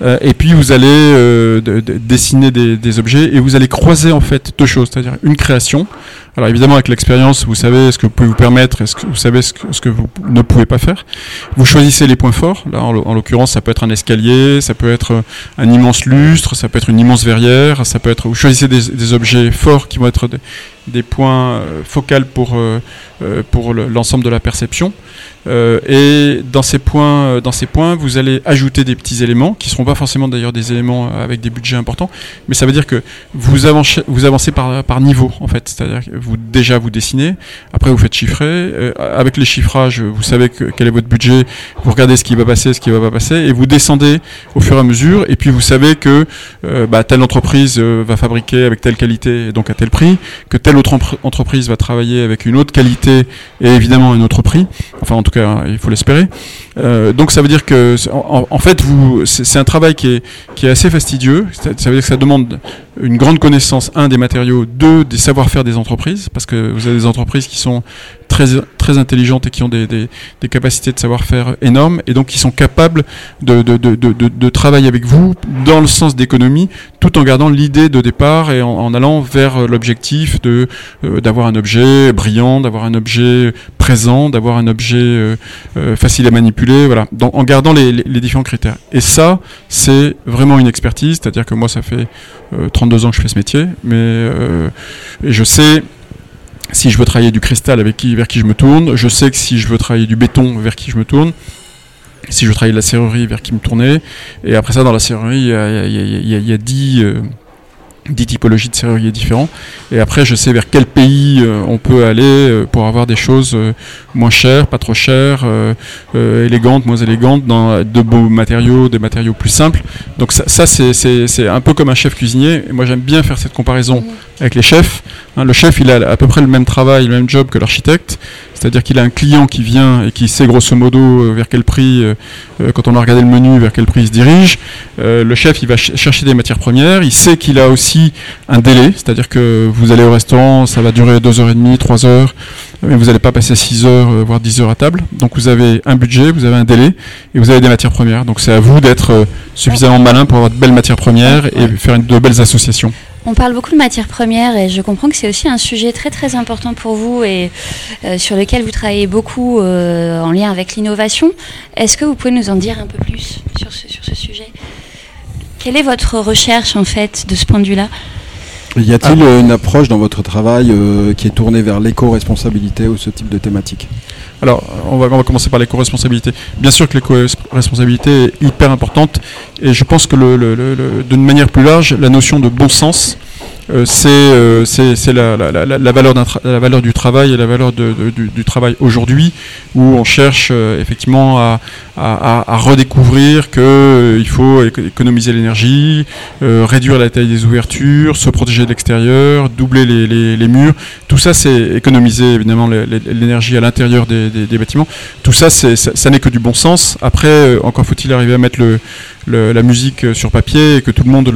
Euh, et puis vous allez euh, dessiner des, objets et vous allez croiser en fait deux choses, c'est-à-dire une création. Alors évidemment avec l'expérience, vous savez ce que vous pouvez vous permettre vous savez ce que, vous ne pouvez pas faire. Vous choisissez les points forts. Là en, l'occurrence, ça peut être un escalier, ça peut être un immense lustre, ça peut être une immense verrière, ça peut être. Vous choisissez des, objets forts qui vont être des, points euh, focaux pour pour l'ensemble de la perception. Euh, et dans ces points, euh, dans ces points, vous allez ajouter des petits éléments qui seront pas forcément d'ailleurs des éléments avec des budgets importants, mais ça veut dire que vous avancez, vous avancez par, par niveau en fait. C'est-à-dire vous déjà vous dessinez, après vous faites chiffrer. Euh, avec les chiffrages, vous savez que, quel est votre budget. Vous regardez ce qui va passer, ce qui va pas passer, et vous descendez au fur et à mesure. Et puis vous savez que bah, telle entreprise va fabriquer avec telle qualité, et donc à tel prix, que telle autre entreprise va travailler avec une autre qualité et évidemment un autre prix. Enfin en tout il faut l'espérer. Euh, donc ça veut dire que, en, fait, c'est un travail qui est, qui est assez fastidieux. Ça veut dire que ça demande une grande connaissance, un, des matériaux, deux, des savoir-faire des entreprises, parce que vous avez des entreprises qui sont très, intelligentes et qui ont des, capacités de savoir-faire énormes, et donc qui sont capables de, de, travailler avec vous dans le sens d'économie, tout en gardant l'idée de départ et en, allant vers l'objectif de euh, d'avoir un objet brillant, d'avoir un objet présent, d'avoir un objet euh, euh, facile à manipuler, voilà, en gardant les, différents critères. Et ça, c'est vraiment une expertise, c'est-à-dire que moi, ça fait 32 ans que je fais ce métier, mais euh, je sais si je veux travailler du cristal avec qui, vers qui je me tourne, je sais que si je veux travailler du béton vers qui je me tourne, si je veux travailler de la serrurerie vers qui me tourner, et après ça dans la serrurerie il y a, il y a, 10 10 typologies de serruriers différents. Et après, je sais vers quel pays euh, on peut aller euh, pour avoir des choses euh, moins chères, pas trop chères, élégantes, moins élégantes, dans de beaux matériaux, des matériaux plus simples. Donc ça, c'est un peu comme un chef cuisinier. Et moi, j'aime bien faire cette comparaison avec les chefs. Hein, le chef, il a à peu près le même travail, le même job que l'architecte. C'est-à-dire qu'il a un client qui vient et qui sait grosso modo euh, vers quel prix, euh, euh, quand on a regardé le menu, vers quel prix il se dirige. le chef, il va chercher des matières premières. Il sait qu'il a aussi un délai, c'est-à-dire que vous allez au restaurant, ça va durer 2h30, 3 heures, mais vous n'allez pas passer 6 heures, voire 10 heures à table. Donc vous avez un budget, vous avez un délai, et vous avez des matières premières. Donc c'est à vous d'être suffisamment malin pour avoir de belles matières premières et faire de belles associations. On parle beaucoup de matières premières et je comprends que c'est aussi un sujet très très important pour vous et euh, sur lequel vous travaillez beaucoup euh, en lien avec l'innovation. Est-ce que vous pouvez nous en dire un peu plus sur ce, sujet? Quelle est votre recherche en fait de ce point de vue-là? Y a-t-il ah. une approche dans votre travail euh, qui est tournée vers l'éco-responsabilité ou ce type de thématique? Alors, on va, commencer par l'éco-responsabilité. Bien sûr que l'éco-responsabilité est hyper importante, et je pense que le, manière plus large, la notion de bon sens euh, euh, c'est la, valeur du travail et la valeur du, travail aujourd'hui, où on cherche euh, effectivement à, redécouvrir qu'il il faut économiser l'énergie, réduire la taille des ouvertures, se protéger de l'extérieur, doubler les, murs. Tout ça, c'est économiser évidemment l'énergie à l'intérieur des, bâtiments. Tout ça, ça n'est que du bon sens. Après, encore faut-il arriver à mettre le la musique sur papier et que tout le monde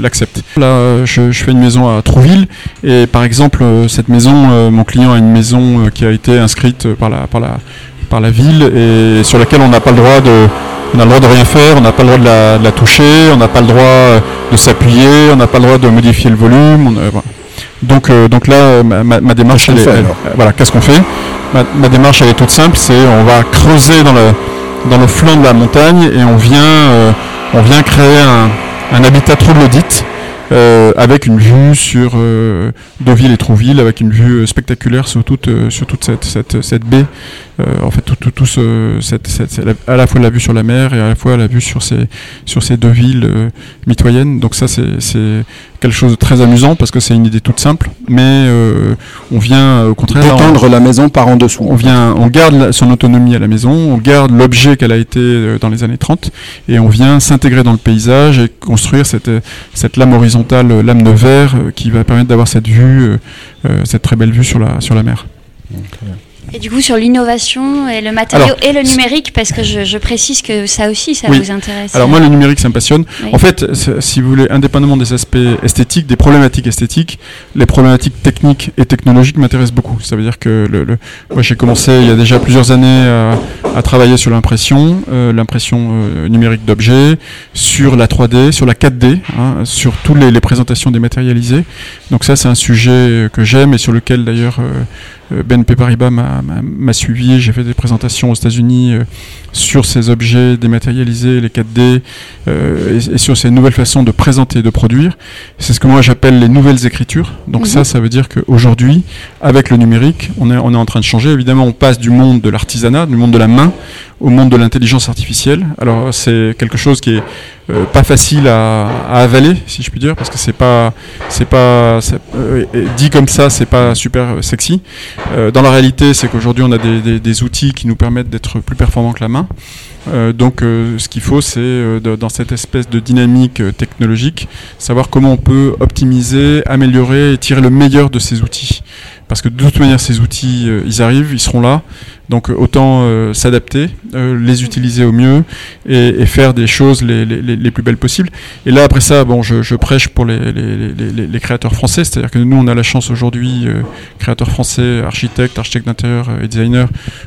l'accepte. Là, je, fais une maison à Trouville et par exemple, euh, cette maison, euh, mon client a une maison euh, qui a été inscrite par la, par la, par la ville et sur laquelle on n'a pas le droit de, on a le droit de rien faire, on n'a pas le droit de la, toucher, on n'a pas le droit de s'appuyer, on n'a pas le droit de modifier le volume. donc, donc là, ma, démarche, elle voilà, qu'est-ce qu'on fait? Ma, ma, démarche, elle est toute simple, c'est on va creuser dans le, dans le flanc de la montagne et on vient, euh, on vient créer un, habitat troglodyte euh, avec une vue sur euh, Deauville et Trouville, avec une vue spectaculaire sur toute, sur toute cette, cette, cette baie en fait tout, tout, tout ce, cette, cette, à la fois la vue sur la mer et à la fois la vue sur ces sur ces deux villes mitoyennes. Donc ça c'est quelque chose de très amusant parce que c'est une idée toute simple, mais euh, on vient au contraire étendre la maison par en dessous. On vient, on garde son autonomie à la maison, on garde l'objet qu'elle a été euh, dans les années 30 et on vient s'intégrer dans le paysage et construire cette cette lame horizontale, euh, lame de verre qui va permettre d'avoir cette vue, cette très belle vue sur la sur la mer. Et du coup, sur l'innovation et le matériau et le numérique, parce que je, précise que ça aussi, ça vous intéresse. Alors moi, le numérique, ça me passionne. En fait, si vous voulez, indépendamment des aspects esthétiques, des problématiques esthétiques, les problématiques techniques et technologiques m'intéressent beaucoup. Ça veut dire que le, moi, j'ai commencé il y a déjà plusieurs années à, travailler sur l'impression, euh, l'impression euh, numérique d'objets, sur la 3D, sur la 4D, hein, sur toutes les, les, présentations dématérialisées. Donc ça, c'est un sujet que j'aime et sur lequel d'ailleurs euh, BNP Paribas m'a suivi. J'ai fait des présentations aux États-Unis euh, sur ces objets dématérialisés, les 4D, euh, et, sur ces nouvelles façons de présenter et de produire. C'est ce que moi j'appelle les nouvelles écritures. Donc ça, mhm. ça veut dire qu'aujourd'hui, avec le numérique, on est, on est en train de changer. Évidemment, on passe du monde de l'artisanat, du monde de la main, au monde de l'intelligence artificielle. Alors c'est quelque chose qui est euh, pas facile à, à, avaler, si je puis dire, parce que c'est pas, c'est pas, euh, dit comme ça, c'est pas super sexy. Euh, dans la réalité, c'est qu'aujourd'hui on a des, des, des, outils qui nous permettent d'être plus performants que la main. Euh, donc ce qu'il faut, c'est dans cette espèce de dynamique technologique, savoir comment on peut optimiser, améliorer et tirer le meilleur de ces outils parce que de toute manière ces outils euh, ils arrivent, ils seront là, donc euh, autant euh, s'adapter, les utiliser au mieux et, faire des choses les, les, les, plus belles possibles. Et là après ça, bon, je, prêche pour les, les créateurs français, c'est-à-dire que nous on a la chance aujourd'hui, créateurs français, architectes, architectes d'intérieur et designers,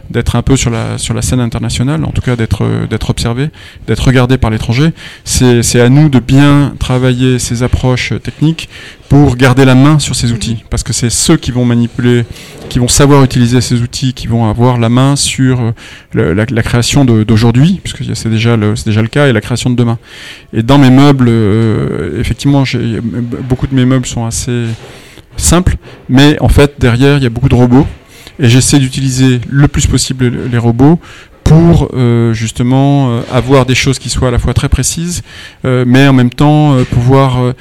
d'être un peu sur la sur la scène internationale, en tout cas d'être d'être observé, d'être regardé par l'étranger. C'est à nous de bien travailler ces approches techniques pour garder la main sur ces outils, parce que c'est ceux qui vont manipuler, qui vont savoir utiliser ces outils, qui vont avoir la main sur euh, la, création d'aujourd'hui, puisque c'est déjà, le, cas, et la création de demain. Et dans mes meubles, euh, effectivement, beaucoup de mes meubles sont assez simples, mais en fait, derrière, il y a beaucoup de robots, et j'essaie d'utiliser le plus possible les robots pour euh, justement euh, avoir des choses qui soient à la fois très précises, euh, mais en même temps pouvoir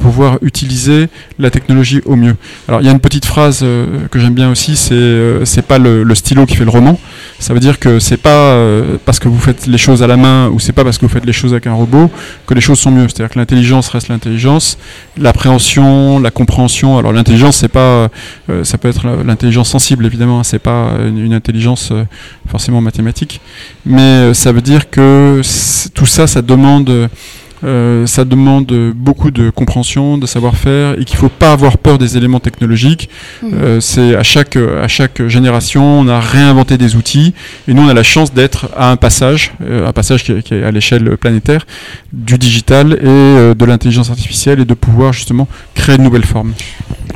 pouvoir utiliser la technologie au mieux. Alors il y a une petite phrase que j'aime bien aussi, c'est c'est pas le, le, stylo qui fait le roman. Ça veut dire que c'est pas parce que vous faites les choses à la main ou c'est pas parce que vous faites les choses avec un robot que les choses sont mieux. C'est-à-dire que l'intelligence reste l'intelligence, l'appréhension, la compréhension. Alors l'intelligence c'est pas ça peut être l'intelligence sensible évidemment, hein, c'est pas une, intelligence forcément mathématiques, mais euh, ça veut dire que tout ça, ça demande euh, ça demande beaucoup de compréhension, de savoir-faire, et qu'il ne faut pas avoir peur des éléments technologiques. Mmh. Euh, c'est à chaque à chaque génération, on a réinventé des outils, et nous on a la chance d'être à un passage, euh, un passage qui est, qui est à l'échelle planétaire, du digital et de l'intelligence artificielle, et de pouvoir justement créer de nouvelles formes.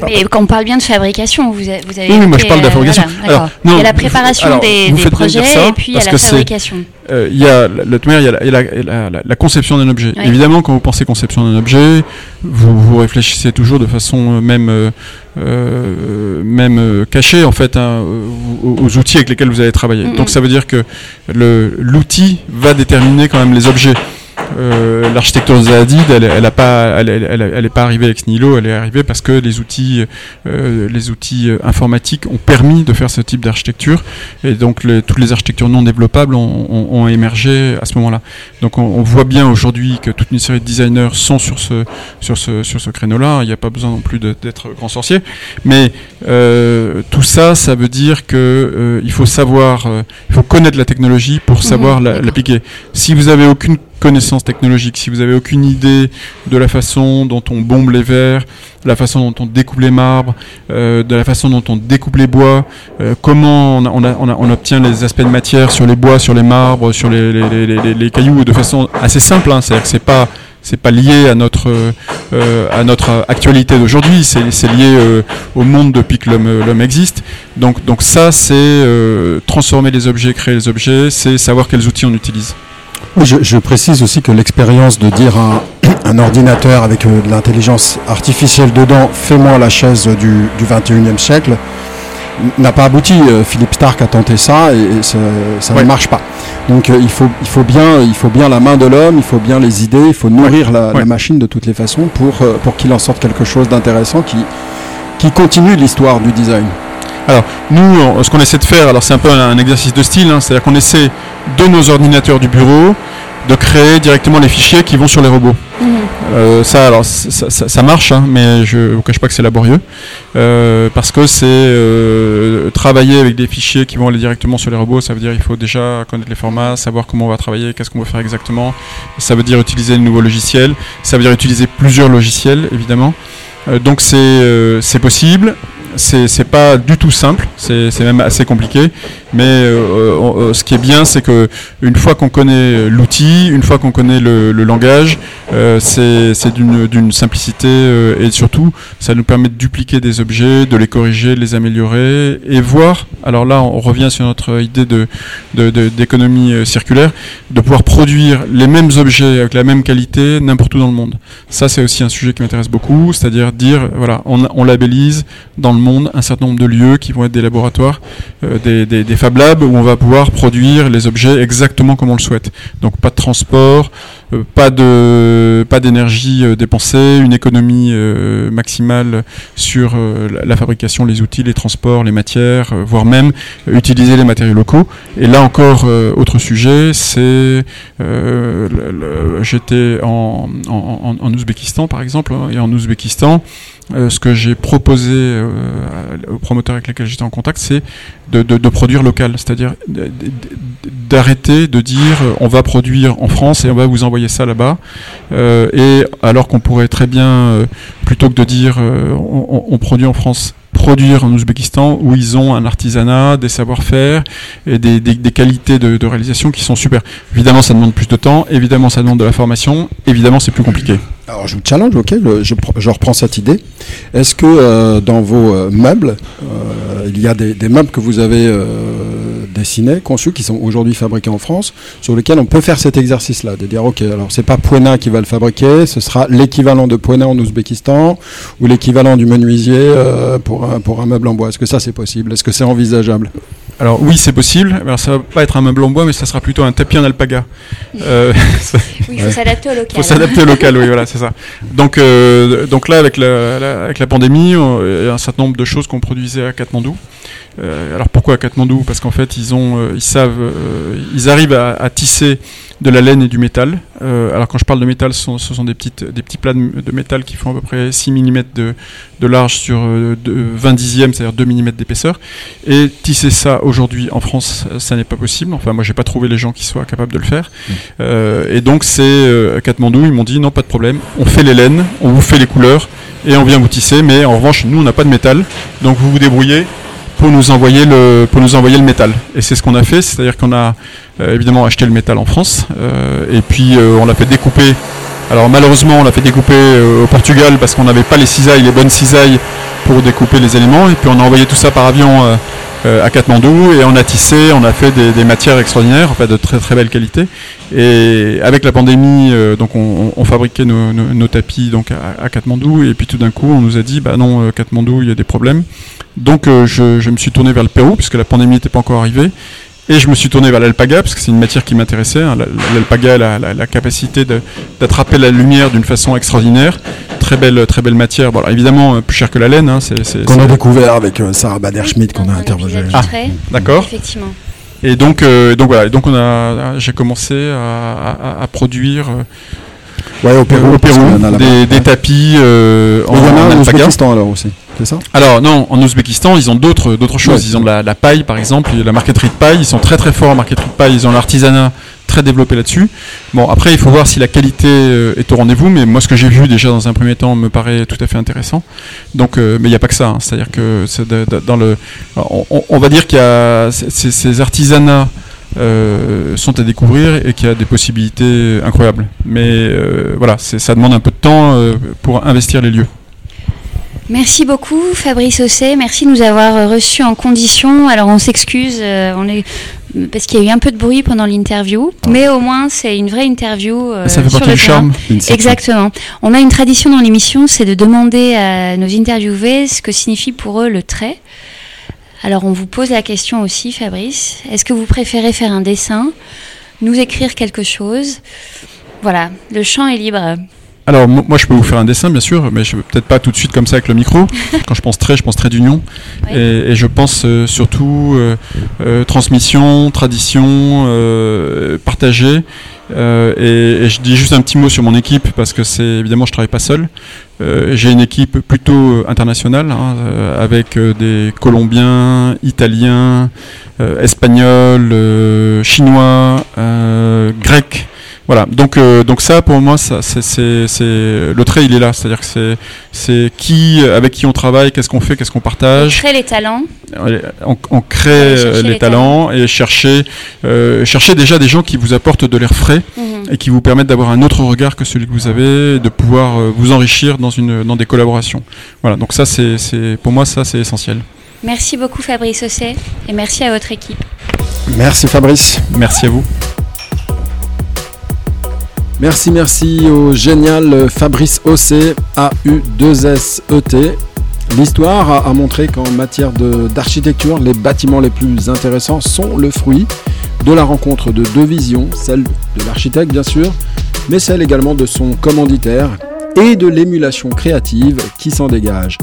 Mais quand on parle bien de fabrication, vous avez, vous avez oui, moi je parle de la fabrication. alors, il y a la préparation des, des projets, et puis il y a la fabrication. il y a la, conception d'un objet évidemment, quand vous pensez conception d'un objet, vous, vous réfléchissez toujours de façon euh, même, euh, euh, même cachée en fait hein, aux, outils avec lesquels vous allez travailler. Donc ça veut dire que l'outil va déterminer quand même les objets. Euh, l'architecture de Zahadid, elle, elle a pas, elle, elle, elle, est pas arrivée ex nihilo, elle est arrivée parce que les outils, euh, les outils euh, informatiques ont permis de faire ce type d'architecture, et donc les, toutes les architectures non développables ont, ont, ont émergé à ce moment-là. Donc on, on voit bien aujourd'hui que toute une série de designers sont sur ce, sur ce, sur ce créneau-là. Il n'y a pas besoin non plus d'être grand sorcier, mais euh, tout ça, ça veut dire que euh, il faut savoir, il faut connaître la technologie pour savoir mmh, l'appliquer. Si vous avez aucune connaissances technologiques, si vous avez aucune idée de la façon dont on bombe les verres, la façon dont on découpe les marbres, euh, de la façon dont on découpe les bois, euh, comment on, obtient les aspects de matière sur les bois, sur les marbres, sur les, cailloux, de façon assez simple. Hein, C'est-à-dire que c'est pas c'est pas lié à notre euh, à notre actualité d'aujourd'hui, c'est lié au monde depuis que l'homme existe. Donc donc ça c'est transformer les objets, créer les objets, c'est savoir quels outils on utilise. Je, précise aussi que l'expérience de dire à un, ordinateur avec euh, de l'intelligence artificielle dedans, fais-moi la chaise du, du 21e siècle, n'a pas abouti. Philippe Stark a tenté ça et, ça, ne marche pas. Donc il, faut, il, faut bien, il faut bien la main de l'homme, il faut bien les idées, il faut nourrir la, machine de toutes les façons pour, pour qu'il en sorte quelque chose d'intéressant qui, qui continue l'histoire du design. Alors, nous, ce qu'on essaie de faire, alors c'est un peu un, exercice de style, hein, c'est-à-dire qu'on essaie de nos ordinateurs du bureau de créer directement les fichiers qui vont sur les robots. Mhm. Euh, ça, alors, ça, marche, hein, mais je ne vous cache pas que c'est laborieux, euh, parce que c'est euh, travailler avec des fichiers qui vont aller directement sur les robots, ça veut dire qu'il faut déjà connaître les formats, savoir comment on va travailler, qu'est-ce qu'on va faire exactement, ça veut dire utiliser de nouveaux logiciels, ça veut dire utiliser plusieurs logiciels, évidemment. donc c'est possible, c'est pas du tout simple, c'est même assez compliqué. Mais euh, euh, ce qui est bien, c'est que une fois qu'on connaît l'outil, une fois qu'on connaît le, langage, euh, c'est d'une simplicité et surtout, ça nous permet de dupliquer des objets, de les corriger, de les améliorer et voir. Alors là, on revient sur notre idée d'économie de, circulaire, de pouvoir produire les mêmes objets avec la même qualité n'importe où dans le monde. Ça, c'est aussi un sujet qui m'intéresse beaucoup, c'est-à-dire dire, voilà, on, on labellise dans le monde un certain nombre de lieux qui vont être des laboratoires, euh, des, Fab Labs où on va pouvoir produire les objets exactement comme on le souhaite. Donc pas de transport, euh, pas pas d'énergie euh, dépensée, une économie maximale sur la, fabrication, les outils, les transports, les matières, voire même utiliser les matériaux locaux. Et là encore, autre sujet, c'est j'étais en, en, Ouzbékistan par exemple, hein, et en Ouzbékistan, ce que j'ai proposé aux promoteurs avec lesquels j'étais en contact, c'est de, produire local, c'est-à-dire d'arrêter de dire euh, on va produire en France et on va vous envoyer ça là-bas, et alors qu'on pourrait très bien, plutôt que de dire on, produit en France produire en Ouzbékistan où ils ont un artisanat, des savoir-faire et des, qualités de, réalisation qui sont super. Évidemment, ça demande plus de temps, évidemment, ça demande de la formation, évidemment, c'est plus compliqué. Alors, je vous challenge, ok, je, reprends cette idée. Est-ce que euh, dans vos euh, meubles, euh, il y a des, meubles que vous avez dessinés, conçus, qui sont aujourd'hui fabriqués en France, sur lesquels on peut faire cet exercice-là, de dire, ok, alors c'est pas Poena qui va le fabriquer, ce sera l'équivalent de Poena en Ouzbékistan ou l'équivalent du menuisier pour pour un meuble en bois Est-ce que ça c'est possible? Est-ce que c'est envisageable? Alors oui, c'est possible. Alors ça va pas être un meuble en bois, mais ça sera plutôt un tapis en alpaga. Euh, oui, il faut s'adapter au local. Il faut s'adapter au local, oui, voilà, c'est ça. Donc, euh, donc là, avec la, avec la pandémie, il y a un certain nombre de choses qu'on produisait à Katmandou. Euh, alors pourquoi à Katmandou? Parce qu'en fait, ils ont, euh, ils savent, euh, ils arrivent à, tisser de la laine et du métal. alors quand je parle de métal, ce sont, des petites, des petits plats de, métal qui font à peu près 6 mm de, de large sur 20 dixièmes, c'est-à-dire 2 mm d'épaisseur. Et tisser ça aujourd'hui en France, ça n'est pas possible. Enfin, moi, j'ai pas trouvé les gens qui soient capables de le faire. Mmh. et donc, c'est à Katmandou, ils m'ont dit non, pas de problème. On fait les laines, on vous fait les couleurs et on vient vous tisser. Mais en revanche, nous, on n'a pas de métal, donc vous vous débrouillez pour nous envoyer le pour nous envoyer le métal. Et c'est ce qu'on a fait, c'est-à-dire qu'on a euh, évidemment acheté le métal en France euh, et puis euh, on l'a fait découper. Alors malheureusement on l'a fait découper au Portugal parce qu'on n'avait pas les cisailles, les bonnes cisailles pour découper les éléments et puis on a envoyé tout ça par avion à Katmandou et on a tissé, on a fait des, matières extraordinaires, en fait de très très belle qualité. Et avec la pandémie, donc on, fabriquait nos, tapis donc à, à, Katmandou et puis tout d'un coup on nous a dit bah non Katmandou il y a des problèmes. Donc euh, je, me suis tourné vers le Pérou, puisque la pandémie n'était pas encore arrivée. Et je me suis tourné vers l'alpaga, parce que c'est une matière qui m'intéressait. Hein. L'alpaga a la, capacité d'attraper la lumière d'une façon extraordinaire. Très belle, très belle matière. Bon, évidemment, euh, plus cher que la laine. Hein. qu'on a découvert avec euh, Sarah Bader-Schmidt, qu'on a interrogé. Ah, d'accord. Effectivement. Et donc, donc voilà. Donc on a, j'ai commencé à, produire. Ouais, au Pérou, des, tapis en, en, alors aussi. Alors non, en Ouzbékistan, ils ont d'autres d'autres choses. Ils ont de la, paille, par exemple, la marqueterie de paille. Ils sont très très forts en marqueterie de paille. Ils ont l'artisanat très développé là-dessus. Bon, après, il faut voir si la qualité euh, est au rendez-vous, mais moi, ce que j'ai vu déjà dans un premier temps me paraît tout à fait intéressant. Donc, euh, mais il n'y a pas que ça. Hein. C'est-à-dire que dans le, on, va dire qu'il y a ces, artisanats. Euh, sont à découvrir et qu'il y a des possibilités incroyables. Mais voilà, ça demande un peu de temps pour investir les lieux. Merci beaucoup Fabrice Osset, merci de nous avoir reçus en condition. Alors on s'excuse, euh, on est parce qu'il y a eu un peu de bruit pendant l'interview, mais au moins c'est une vraie interview euh, Ça fait sur le charme. Exactement. On a une tradition dans l'émission, c'est de demander à nos interviewés ce que signifie pour eux le trait. Alors on vous pose la question aussi, Fabrice. Est-ce que vous préférez faire un dessin, nous écrire quelque chose? Voilà, le champ est libre. Alors moi je peux vous faire un dessin bien sûr, mais je peut-être pas tout de suite comme ça avec le micro. Quand je pense trait, je pense trait d'union, et, je pense euh, surtout euh, euh, transmission, tradition, partager. Et, et, je dis juste un petit mot sur mon équipe parce que c'est évidemment je travaille pas seul. J'ai une équipe plutôt internationale hein, avec des Colombiens, Italiens, Espagnols, Chinois, Grecs. Voilà, donc euh, donc ça pour moi ça c'est le trait il est là, c'est-à-dire que c'est c'est qui avec qui on travaille, qu'est-ce qu'on fait, qu'est-ce qu'on partage. On crée les talents. On, crée euh, les, talents, et chercher euh, chercher déjà des gens qui vous apportent de l'air frais mhm. et qui vous permettent d'avoir un autre regard que celui que vous avez, de pouvoir vous enrichir dans une dans des collaborations. Voilà, donc ça c'est pour moi ça c'est essentiel. Merci beaucoup Fabrice Osset et merci à votre équipe. Merci Fabrice. Merci à vous. Merci, merci au génial Fabrice Ossé, AU2SET. L'histoire a, montré qu'en matière d'architecture, les bâtiments les plus intéressants sont le fruit de la rencontre de deux visions, celle de l'architecte bien sûr, mais celle également de son commanditaire et de l'émulation créative qui s'en dégage.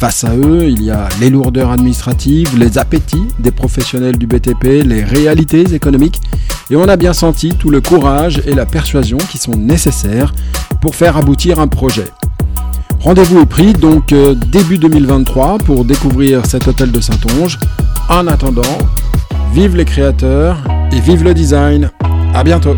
Face à eux, il y a les lourdeurs administratives, les appétits des professionnels du BTP, les réalités économiques et on a bien senti tout le courage et la persuasion qui sont nécessaires pour faire aboutir un projet. Rendez-vous est pris donc euh, début 2023 pour découvrir cet hôtel de Saint-Onge. En attendant, vive les créateurs et vive le design. À bientôt.